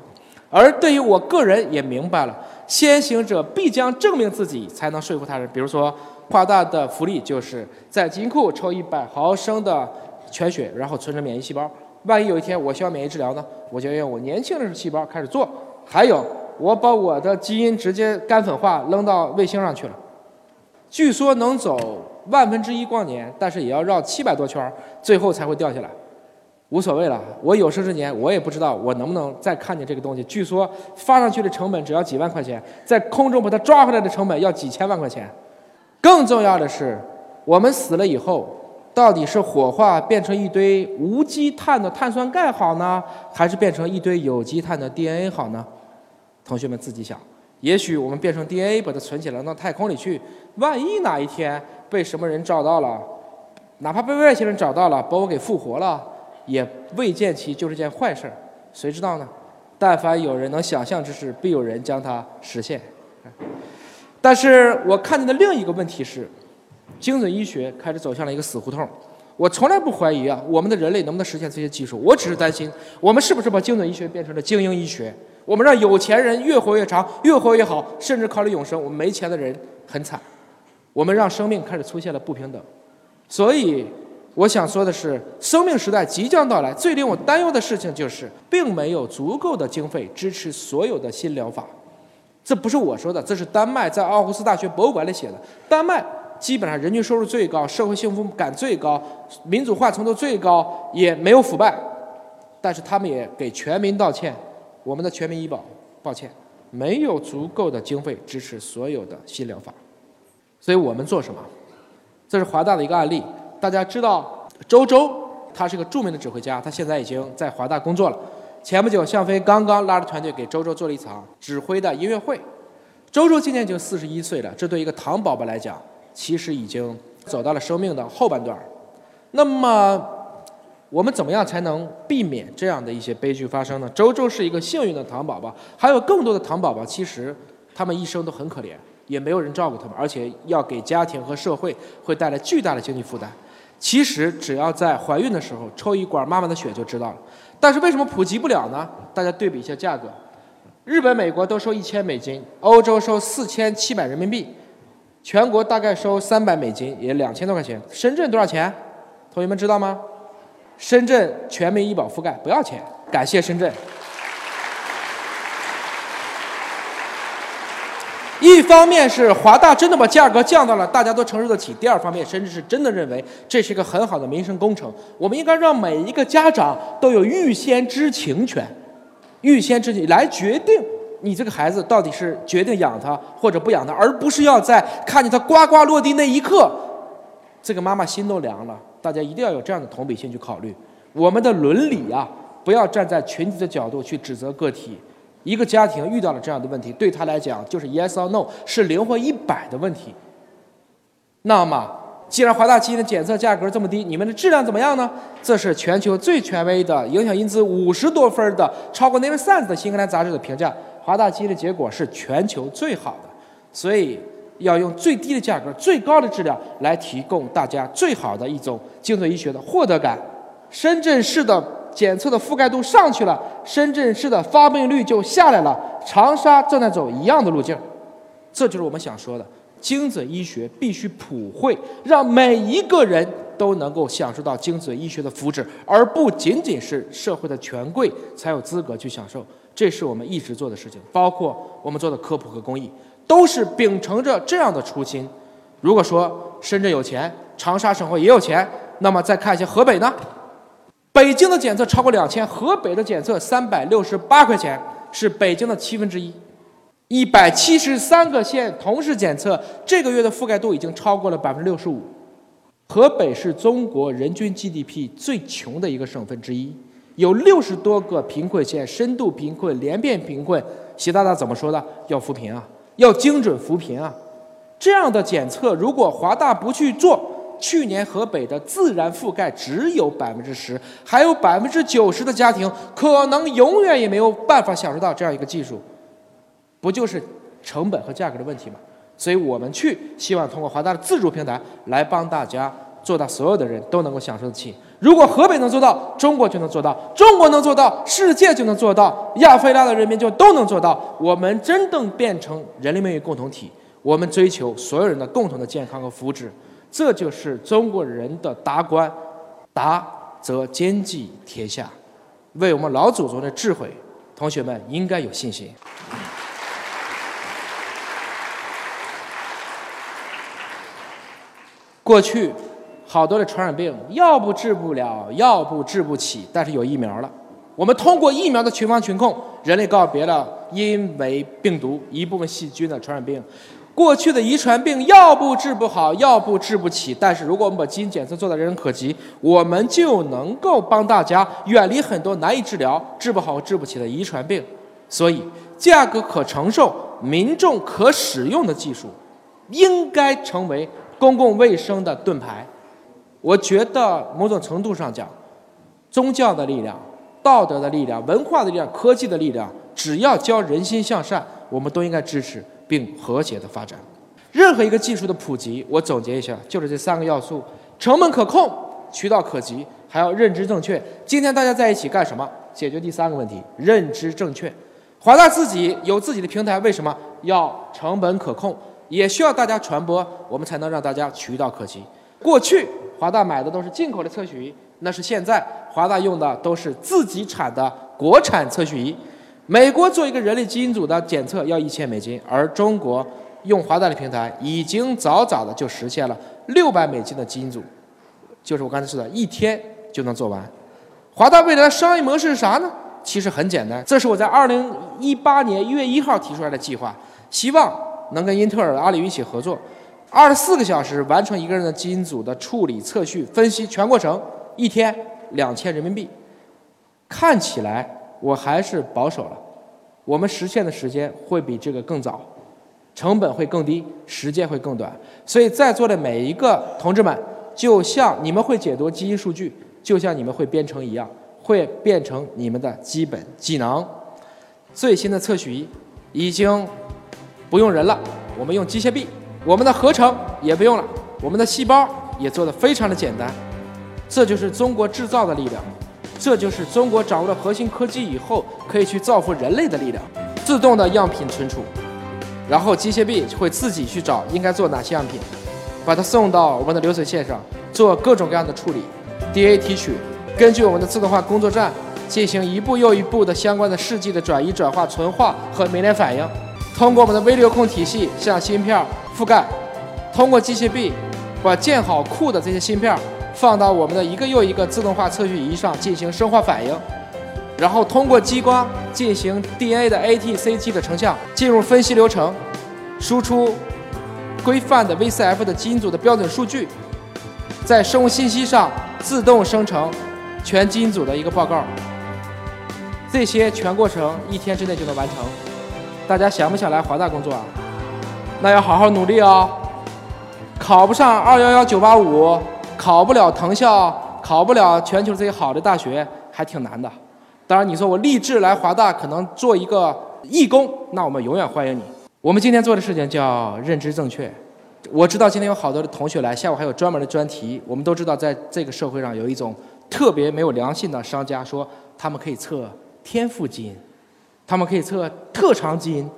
而对于我个人也明白了，先行者必将证明自己，才能说服他人。比如说，夸大的福利就是在金库抽一百毫升的全血，然后存成免疫细胞。万一有一天我需要免疫治疗呢，我就用我年轻的细胞开始做。还有，我把我的基因直接干粉化扔到卫星上去了。据说能走万分之一光年，但是也要绕七百多圈，最后才会掉下来。无所谓了，我有生之年我也不知道我能不能再看见这个东西。据说发上去的成本只要几万块钱，在空中把它抓回来的成本要几千万块钱。更重要的是，我们死了以后，到底是火化变成一堆无机碳的碳酸钙好呢，还是变成一堆有机碳的 DNA 好呢？同学们自己想。也许我们变成 DNA 把它存起来到太空里去，万一哪一天被什么人找到了，哪怕被外星人找到了，把我给复活了，也未见其就是件坏事儿，谁知道呢？但凡有人能想象之事，必有人将它实现。但是我看见的另一个问题是，精准医学开始走向了一个死胡同。我从来不怀疑啊，我们的人类能不能实现这些技术，我只是担心，我们是不是把精准医学变成了精英医学？我们让有钱人越活越长，越活越好，甚至考虑永生。我们没钱的人很惨。我们让生命开始出现了不平等。所以，我想说的是，生命时代即将到来。最令我担忧的事情就是，并没有足够的经费支持所有的新疗法。这不是我说的，这是丹麦在奥胡斯大学博物馆里写的。丹麦。基本上人均收入最高，社会幸福感最高，民主化程度最高，也没有腐败，但是他们也给全民道歉，我们的全民医保，抱歉，没有足够的经费支持所有的新疗法，所以我们做什么？这是华大的一个案例，大家知道周周，他是个著名的指挥家，他现在已经在华大工作了。前不久，向飞刚刚拉着团队给周周做了一场指挥的音乐会。周周今年已经四十一岁了，这对一个糖宝宝来讲。其实已经走到了生命的后半段那么，我们怎么样才能避免这样的一些悲剧发生呢？周周是一个幸运的糖宝宝，还有更多的糖宝宝，其实他们一生都很可怜，也没有人照顾他们，而且要给家庭和社会会带来巨大的经济负担。其实只要在怀孕的时候抽一管妈妈的血就知道了。但是为什么普及不了呢？大家对比一下价格，日本、美国都收一千美金，欧洲收四千七百人民币。全国大概收三百美金，也两千多块钱。深圳多少钱？同学们知道吗？深圳全民医保覆盖不要钱，感谢深圳。一方面是华大真的把价格降到了大家都承受得起，第二方面甚至是真的认为这是一个很好的民生工程。我们应该让每一个家长都有预先知情权，预先知情来决定。你这个孩子到底是决定养他或者不养他，而不是要在看见他呱呱落地那一刻，这个妈妈心都凉了。大家一定要有这样的同理心去考虑，我们的伦理啊，不要站在群体的角度去指责个体。一个家庭遇到了这样的问题，对他来讲就是 yes or no，是零或一百的问题。那么，既然华大基因的检测价格这么低，你们的质量怎么样呢？这是全球最权威的影响因子五十多分的，超过《Nature Science》的新科杂志的评价。华大基因的结果是全球最好的，所以要用最低的价格、最高的质量来提供大家最好的一种精准医学的获得感。深圳市的检测的覆盖度上去了，深圳市的发病率就下来了。长沙正在走一样的路径，这就是我们想说的：精准医学必须普惠，让每一个人都能够享受到精准医学的福祉，而不仅仅是社会的权贵才有资格去享受。这是我们一直做的事情，包括我们做的科普和公益，都是秉承着这样的初心。如果说深圳有钱，长沙省会也有钱，那么再看一下河北呢？北京的检测超过两千，河北的检测三百六十八块钱，是北京的七分之一。一百七十三个县同时检测，这个月的覆盖度已经超过了百分之六十五。河北是中国人均 GDP 最穷的一个省份之一，有六十多个贫困县，深度贫困、连变贫困。习大大怎么说的？要扶贫啊，要精准扶贫啊！这样的检测，如果华大不去做，去年河北的自然覆盖只有百分之十，还有百分之九十的家庭可能永远也没有办法享受到这样一个技术。不就是成本和价格的问题吗？所以我们去希望通过华大的自主平台来帮大家做到所有的人都能够享受得起。如果河北能做到，中国就能做到；中国能做到，世界就能做到；亚非拉的人民就都能做到。我们真正变成人类命运共同体，我们追求所有人的共同的健康和福祉，这就是中国人的达观。达则兼济天下，为我们老祖宗的智慧，同学们应该有信心。过去，好多的传染病要不治不了，要不治不起，但是有疫苗了。我们通过疫苗的群防群控，人类告别了因为病毒一部分细菌的传染病。过去的遗传病要不治不好，要不治不起，但是如果我们把基因检测做到人人可及，我们就能够帮大家远离很多难以治疗、治不好、治不起的遗传病。所以，价格可承受、民众可使用的技术，应该成为。公共卫生的盾牌，我觉得某种程度上讲，宗教的力量、道德的力量、文化的力量、科技的力量，只要教人心向善，我们都应该支持并和谐的发展。任何一个技术的普及，我总结一下，就是这三个要素：成本可控、渠道可及，还要认知正确。今天大家在一起干什么？解决第三个问题：认知正确。华大自己有自己的平台，为什么要成本可控？也需要大家传播，我们才能让大家渠道可及。过去华大买的都是进口的测序仪，那是现在华大用的都是自己产的国产测序仪。美国做一个人类基因组的检测要一千美金，而中国用华大的平台已经早早的就实现了六百美金的基因组，就是我刚才说的，一天就能做完。华大未来的商业模式是啥呢？其实很简单，这是我在二零一八年一月一号提出来的计划，希望。能跟英特尔、阿里一起合作，二十四个小时完成一个人的基因组的处理、测序、分析全过程，一天两千人民币。看起来我还是保守了，我们实现的时间会比这个更早，成本会更低，时间会更短。所以在座的每一个同志们，就像你们会解读基因数据，就像你们会编程一样，会变成你们的基本技能。最新的测序仪已经。不用人了，我们用机械臂，我们的合成也不用了，我们的细胞也做得非常的简单，这就是中国制造的力量，这就是中国掌握了核心科技以后可以去造福人类的力量。自动的样品存储，然后机械臂会自己去找应该做哪些样品，把它送到我们的流水线上做各种各样的处理，DA 提取，根据我们的自动化工作站进行一步又一步的相关的试剂的转移、转化、纯化和酶联反应。通过我们的微流控体系向芯片覆盖，通过机械臂把建好库的这些芯片放到我们的一个又一个自动化测序仪上进行生化反应，然后通过激光进行 DNA 的 ATCG 的成像，进入分析流程，输出规范的 VCF 的基因组的标准数据，在生物信息上自动生成全基因组的一个报告，这些全过程一天之内就能完成。大家想不想来华大工作啊？那要好好努力哦。考不上二幺幺九八五，考不了藤校，考不了全球这些好的大学，还挺难的。当然，你说我立志来华大，可能做一个义工，那我们永远欢迎你。我们今天做的事情叫认知正确。我知道今天有好多的同学来，下午还有专门的专题。我们都知道，在这个社会上有一种特别没有良心的商家，说他们可以测天赋基因。他们可以测特长基因，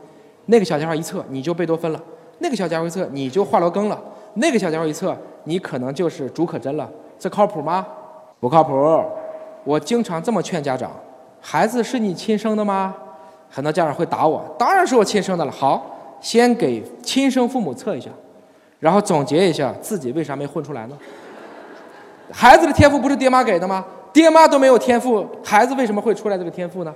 那个小家伙一测你就贝多芬了，那个小家伙一测你就华罗庚了，那个小家伙一测你可能就是竺可桢了，这靠谱吗？不靠谱。我经常这么劝家长：孩子是你亲生的吗？很多家长会打我，当然是我亲生的了。好，先给亲生父母测一下，然后总结一下自己为啥没混出来呢？孩子的天赋不是爹妈给的吗？爹妈都没有天赋，孩子为什么会出来这个天赋呢？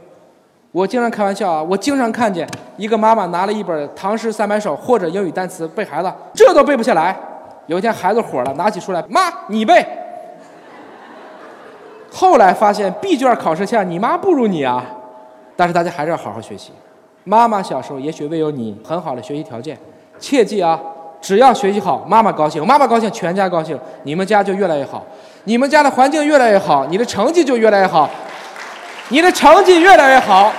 我经常开玩笑啊，我经常看见一个妈妈拿了一本《唐诗三百首》或者英语单词背孩子，这都背不下来。有一天孩子火了，拿起书来，妈你背。后来发现闭卷考试下你妈不如你啊，但是大家还是要好好学习。妈妈小时候也许未有你很好的学习条件，切记啊，只要学习好，妈妈高兴，妈妈高兴，全家高兴，你们家就越来越好，你们家的环境越来越好，你的成绩就越来越好。你的成绩越来越好，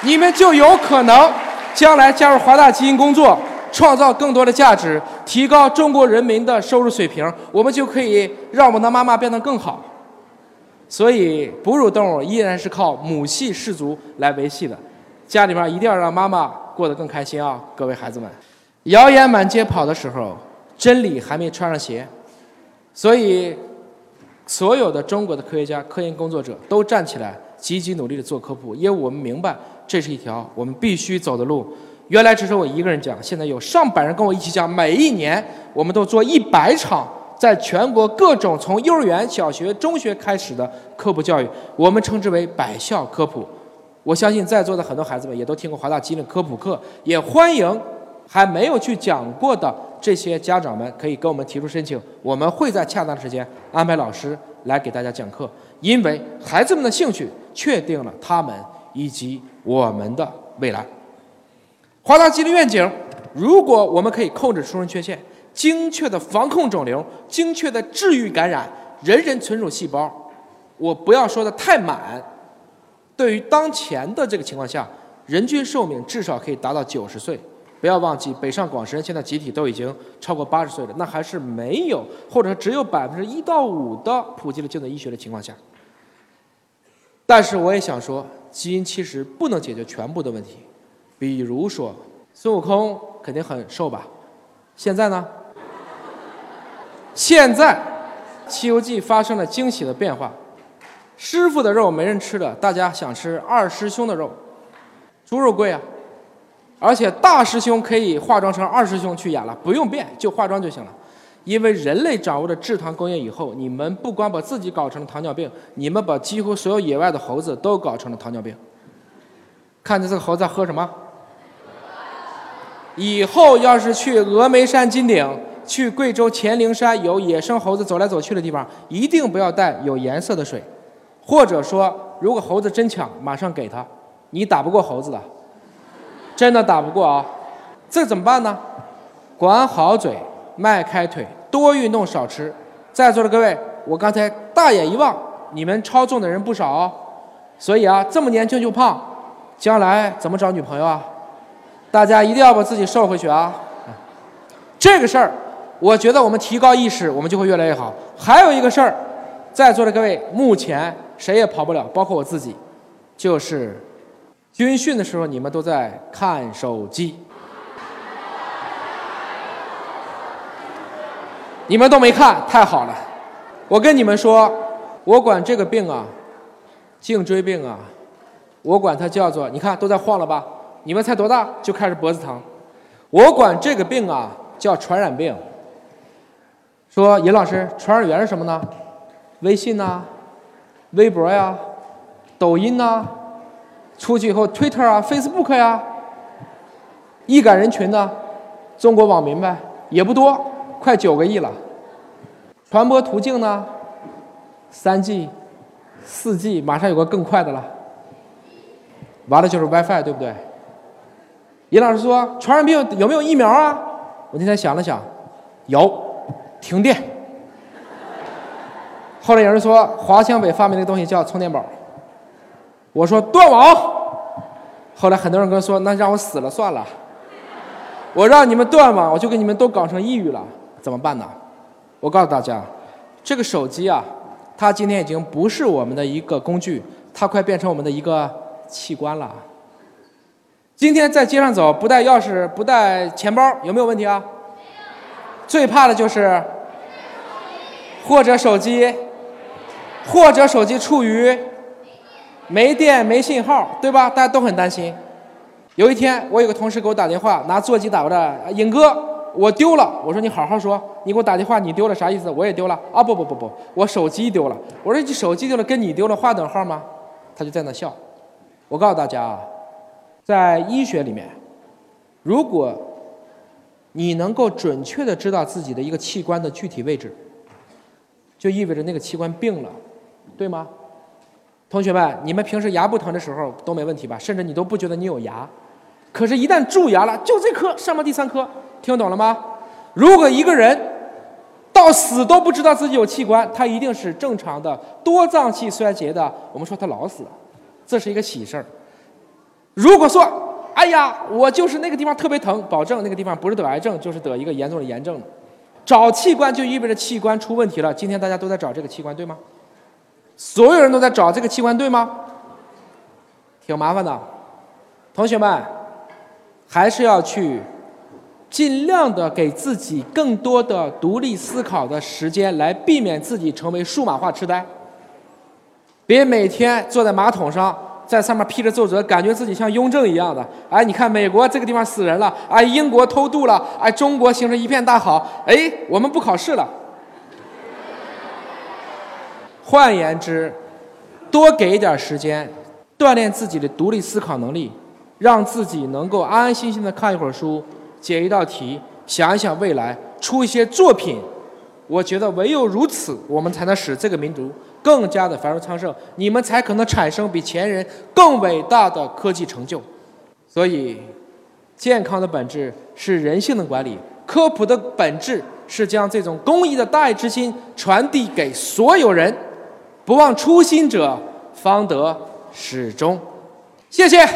你们就有可能将来加入华大基因工作，创造更多的价值，提高中国人民的收入水平，我们就可以让我们的妈妈变得更好。所以，哺乳动物依然是靠母系氏族来维系的，家里面一定要让妈妈过得更开心啊，各位孩子们。谣言满街跑的时候，真理还没穿上鞋，所以。所有的中国的科学家、科研工作者都站起来，积极努力的做科普，因为我们明白这是一条我们必须走的路。原来只是我一个人讲，现在有上百人跟我一起讲。每一年，我们都做一百场，在全国各种从幼儿园、小学、中学开始的科普教育，我们称之为百校科普。我相信在座的很多孩子们也都听过华大基因的科普课，也欢迎还没有去讲过的。这些家长们可以跟我们提出申请，我们会在恰当的时间安排老师来给大家讲课。因为孩子们的兴趣确定了他们以及我们的未来。华大基因愿景：如果我们可以控制出生缺陷，精确的防控肿瘤，精确的治愈感染，人人存储细胞，我不要说的太满。对于当前的这个情况下，人均寿命至少可以达到九十岁。不要忘记，北上广深现在集体都已经超过八十岁了，那还是没有或者只有百分之一到五的普及了精准医学的情况下。但是我也想说，基因其实不能解决全部的问题。比如说，孙悟空肯定很瘦吧？现在呢？现在，《西游记》发生了惊喜的变化，师傅的肉没人吃了，大家想吃二师兄的肉，猪肉贵啊。而且大师兄可以化妆成二师兄去演了，不用变，就化妆就行了。因为人类掌握了制糖工业以后，你们不光把自己搞成了糖尿病，你们把几乎所有野外的猴子都搞成了糖尿病。看见这个猴子在喝什么？以后要是去峨眉山金顶、去贵州黔灵山有野生猴子走来走去的地方，一定不要带有颜色的水，或者说，如果猴子真抢，马上给他，你打不过猴子的。真的打不过啊，这怎么办呢？管好嘴，迈开腿，多运动，少吃。在座的各位，我刚才大眼一望，你们超重的人不少哦。所以啊，这么年轻就胖，将来怎么找女朋友啊？大家一定要把自己瘦回去啊！这个事儿，我觉得我们提高意识，我们就会越来越好。还有一个事儿，在座的各位，目前谁也跑不了，包括我自己，就是。军训的时候，你们都在看手机，你们都没看，太好了。我跟你们说，我管这个病啊，颈椎病啊，我管它叫做，你看都在晃了吧？你们才多大就开始脖子疼？我管这个病啊叫传染病。说尹老师，传染源是什么呢？微信呐，微博呀，抖音呐。出去以后，Twitter 啊，Facebook 呀，易感人群呢，中国网民呗，也不多，快九个亿了。传播途径呢，三 G、四 G，马上有个更快的了。完了就是 WiFi，对不对？尹老师说，传染病有没有疫苗啊？我今天想了想，有，停电。后来有人说，华强北发明的东西叫充电宝。我说断网，后来很多人跟我说，那让我死了算了。我让你们断网，我就给你们都搞成抑郁了，怎么办呢？我告诉大家，这个手机啊，它今天已经不是我们的一个工具，它快变成我们的一个器官了。今天在街上走，不带钥匙，不带钱包，有没有问题啊？最怕的就是，或者手机，或者手机处于。没电没信号，对吧？大家都很担心。有一天，我有个同事给我打电话，拿座机打过来：“尹哥，我丢了。我说你好好说，你给我打电话，你丢了啥意思？我也丢了啊！不不不不，我手机丢了。我说你手机丢了，跟你丢了划等号吗？他就在那笑。我告诉大家啊，在医学里面，如果你能够准确的知道自己的一个器官的具体位置，就意味着那个器官病了，对吗？同学们，你们平时牙不疼的时候都没问题吧？甚至你都不觉得你有牙。可是，一旦蛀牙了，就这颗上面第三颗，听懂了吗？如果一个人到死都不知道自己有器官，他一定是正常的多脏器衰竭的。我们说他老死，这是一个喜事儿。如果说，哎呀，我就是那个地方特别疼，保证那个地方不是得癌症，就是得一个严重的炎症。找器官就意味着器官出问题了。今天大家都在找这个器官，对吗？所有人都在找这个器官，对吗？挺麻烦的，同学们。还是要去尽量的给自己更多的独立思考的时间，来避免自己成为数码化痴呆。别每天坐在马桶上，在上面批着奏折，感觉自己像雍正一样的。哎，你看美国这个地方死人了，哎，英国偷渡了，哎，中国形成一片大好，哎，我们不考试了。换言之，多给一点时间，锻炼自己的独立思考能力。让自己能够安安心心的看一会儿书，解一道题，想一想未来，出一些作品。我觉得唯有如此，我们才能使这个民族更加的繁荣昌盛，你们才可能产生比前人更伟大的科技成就。所以，健康的本质是人性的管理，科普的本质是将这种公益的大爱之心传递给所有人。不忘初心者，方得始终。谢谢。